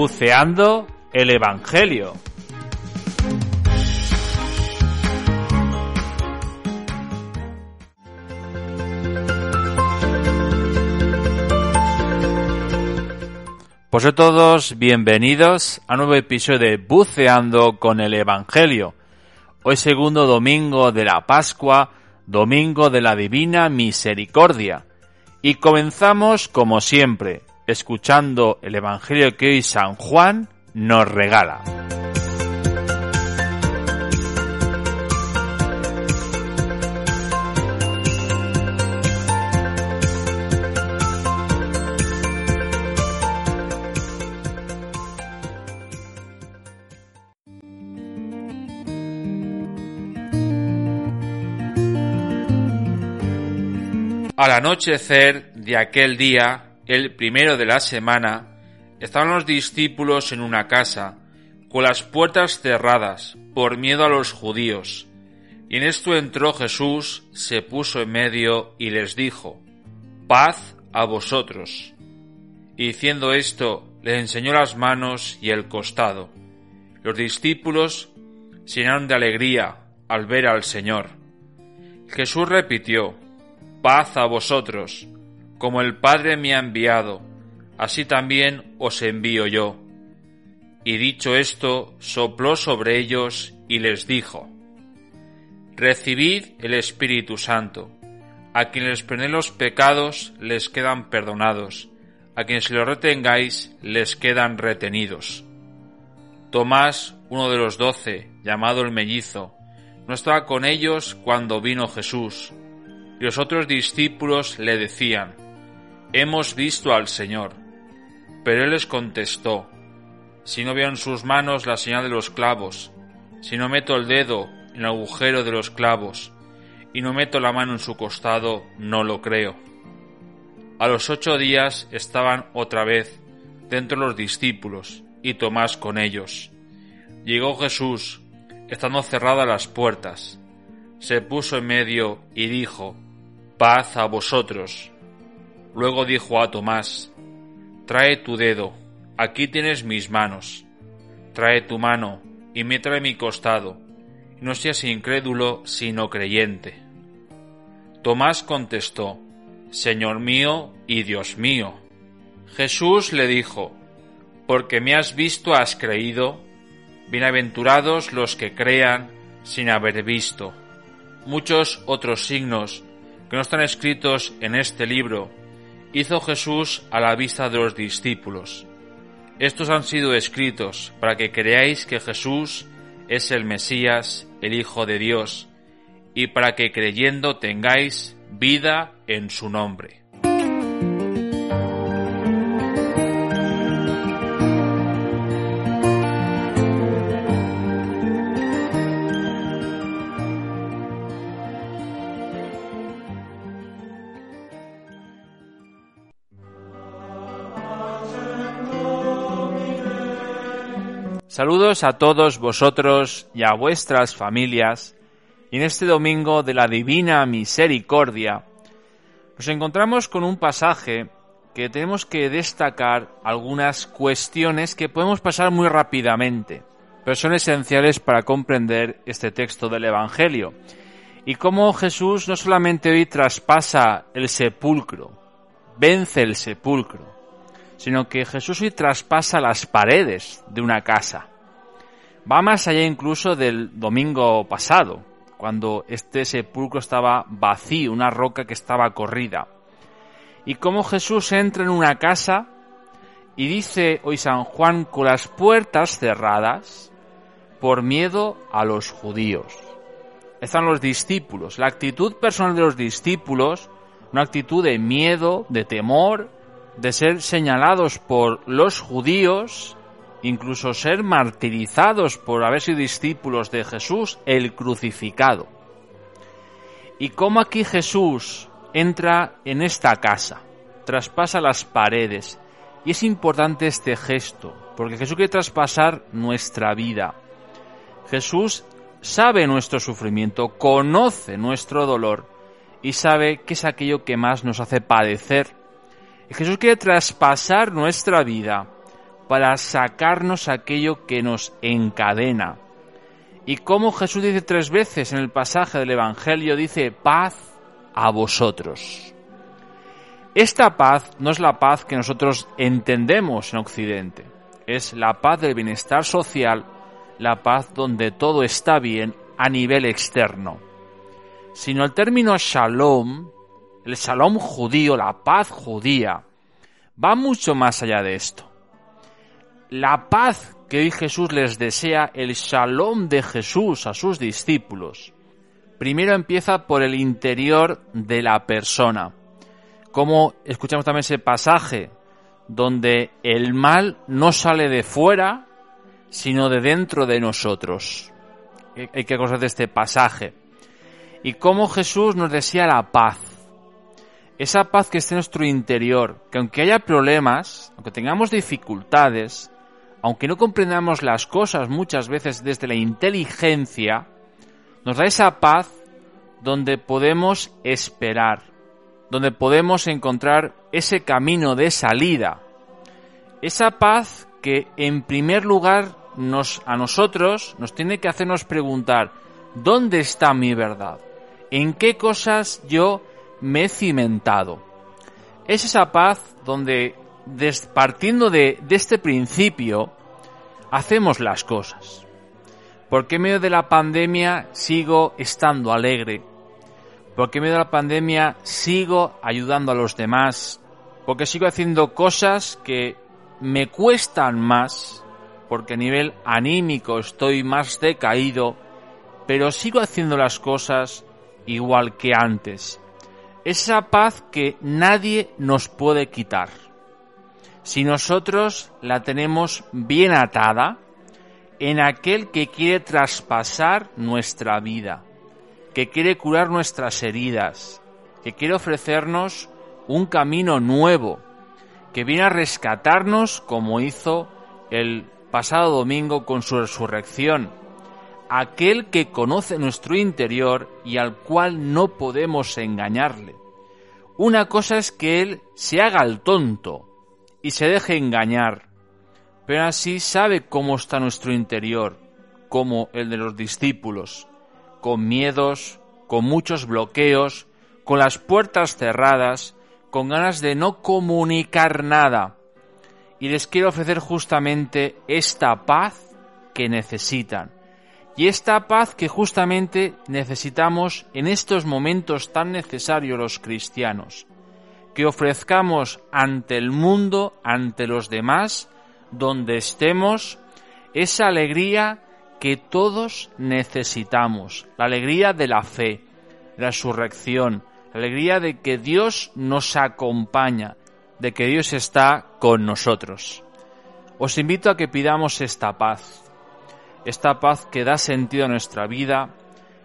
Buceando el Evangelio. Pues a todos, bienvenidos a un nuevo episodio de Buceando con el Evangelio. Hoy segundo domingo de la Pascua, domingo de la Divina Misericordia. Y comenzamos, como siempre, escuchando el Evangelio que hoy San Juan nos regala. Al anochecer de aquel día, el primero de la semana, estaban los discípulos en una casa, con las puertas cerradas, por miedo a los judíos. Y en esto entró Jesús, se puso en medio y les dijo, Paz a vosotros. Y diciendo esto, les enseñó las manos y el costado. Los discípulos se llenaron de alegría al ver al Señor. Jesús repitió, Paz a vosotros, como el Padre me ha enviado, así también os envío yo. Y dicho esto, sopló sobre ellos y les dijo, Recibid el Espíritu Santo. A quienes les los pecados les quedan perdonados, a quienes los retengáis les quedan retenidos. Tomás, uno de los doce, llamado el mellizo, no estaba con ellos cuando vino Jesús, y los otros discípulos le decían, Hemos visto al Señor. Pero él les contestó, Si no veo en sus manos la señal de los clavos, si no meto el dedo en el agujero de los clavos, y no meto la mano en su costado, no lo creo. A los ocho días estaban otra vez dentro los discípulos, y Tomás con ellos. Llegó Jesús, estando cerradas las puertas, se puso en medio y dijo, Paz a vosotros. Luego dijo a Tomás, Trae tu dedo, aquí tienes mis manos. Trae tu mano y métela mi costado, no seas incrédulo sino creyente. Tomás contestó, Señor mío y Dios mío. Jesús le dijo, Porque me has visto has creído, bienaventurados los que crean sin haber visto. Muchos otros signos que no están escritos en este libro, hizo Jesús a la vista de los discípulos. Estos han sido escritos para que creáis que Jesús es el Mesías, el Hijo de Dios, y para que creyendo tengáis vida en su nombre. Saludos a todos vosotros y a vuestras familias. Y en este domingo de la Divina Misericordia nos encontramos con un pasaje que tenemos que destacar algunas cuestiones que podemos pasar muy rápidamente, pero son esenciales para comprender este texto del Evangelio. Y cómo Jesús no solamente hoy traspasa el sepulcro, vence el sepulcro, sino que Jesús hoy traspasa las paredes de una casa. Va más allá incluso del domingo pasado, cuando este sepulcro estaba vacío, una roca que estaba corrida. Y cómo Jesús entra en una casa y dice hoy San Juan con las puertas cerradas por miedo a los judíos. Están los discípulos. La actitud personal de los discípulos una actitud de miedo, de temor, de ser señalados por los judíos, incluso ser martirizados por haber sido discípulos de Jesús, el crucificado. Y cómo aquí Jesús entra en esta casa, traspasa las paredes. Y es importante este gesto, porque Jesús quiere traspasar nuestra vida. Jesús sabe nuestro sufrimiento, conoce nuestro dolor y sabe qué es aquello que más nos hace padecer. Y Jesús quiere traspasar nuestra vida para sacarnos aquello que nos encadena. Y como Jesús dice tres veces en el pasaje del Evangelio, dice paz a vosotros. Esta paz no es la paz que nosotros entendemos en Occidente, es la paz del bienestar social, la paz donde todo está bien a nivel externo, sino el término shalom, el shalom judío, la paz judía, va mucho más allá de esto. La paz que hoy Jesús les desea, el shalom de Jesús a sus discípulos, primero empieza por el interior de la persona. Como escuchamos también ese pasaje donde el mal no sale de fuera, sino de dentro de nosotros. Hay que acordar de este pasaje. Y cómo Jesús nos desea la paz. Esa paz que está en nuestro interior, que aunque haya problemas, aunque tengamos dificultades, aunque no comprendamos las cosas muchas veces desde la inteligencia, nos da esa paz donde podemos esperar, donde podemos encontrar ese camino de salida. Esa paz que en primer lugar nos, a nosotros nos tiene que hacernos preguntar, ¿dónde está mi verdad? ¿En qué cosas yo me he cimentado? Es esa paz donde, partiendo de, de este principio, hacemos las cosas. Porque en medio de la pandemia sigo estando alegre. Porque en medio de la pandemia sigo ayudando a los demás. Porque sigo haciendo cosas que me cuestan más porque a nivel anímico estoy más decaído, pero sigo haciendo las cosas igual que antes. Esa paz que nadie nos puede quitar. Si nosotros la tenemos bien atada en aquel que quiere traspasar nuestra vida, que quiere curar nuestras heridas, que quiere ofrecernos un camino nuevo, que viene a rescatarnos como hizo el pasado domingo con su resurrección, aquel que conoce nuestro interior y al cual no podemos engañarle. Una cosa es que Él se haga el tonto y se deje engañar, pero así sabe cómo está nuestro interior, como el de los discípulos, con miedos, con muchos bloqueos, con las puertas cerradas, con ganas de no comunicar nada, y les quiero ofrecer justamente esta paz que necesitan. Y esta paz que justamente necesitamos en estos momentos tan necesarios los cristianos. Que ofrezcamos ante el mundo, ante los demás, donde estemos, esa alegría que todos necesitamos. La alegría de la fe, la resurrección, la alegría de que Dios nos acompaña, de que Dios está con nosotros. Os invito a que pidamos esta paz, esta paz que da sentido a nuestra vida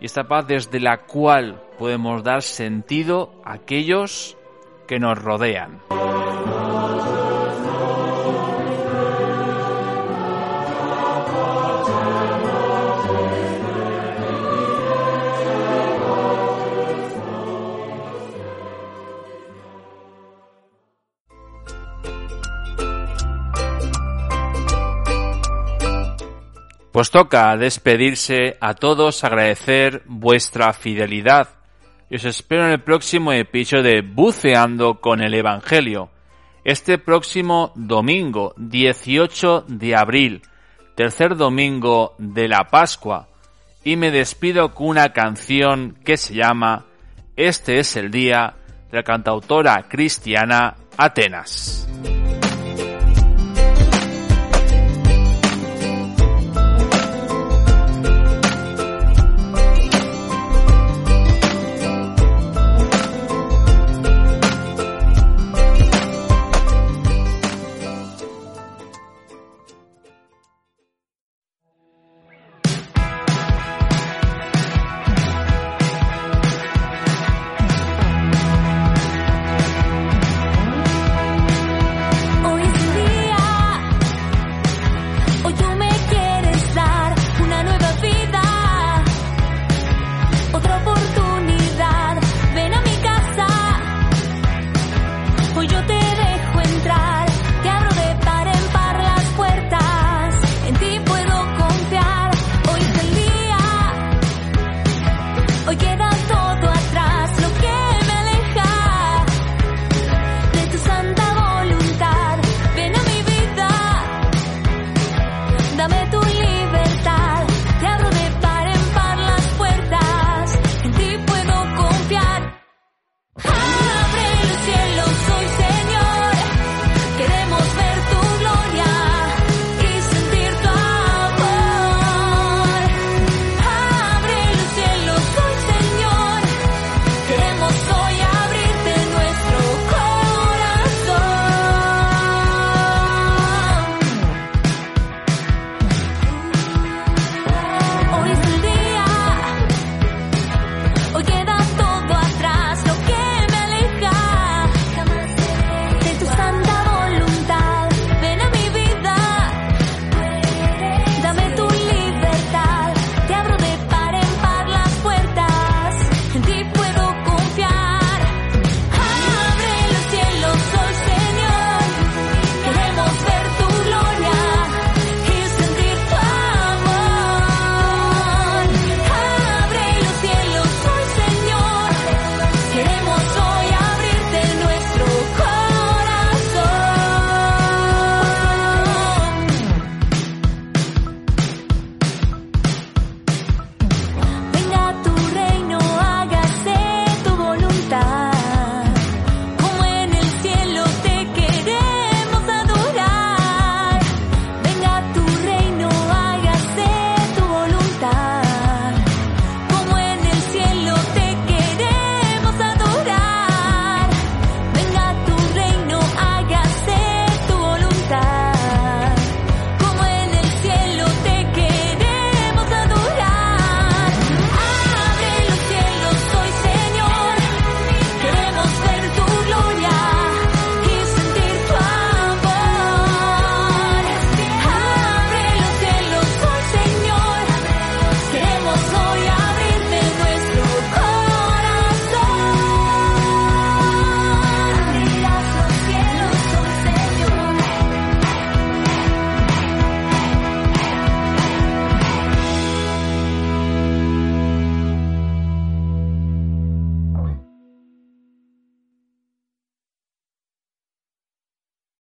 y esta paz desde la cual podemos dar sentido a aquellos que nos rodean. Pues toca despedirse a todos, agradecer vuestra fidelidad. Y os espero en el próximo episodio de Buceando con el Evangelio. Este próximo domingo, 18 de abril, tercer domingo de la Pascua. Y me despido con una canción que se llama Este es el día de la cantautora cristiana Atenas.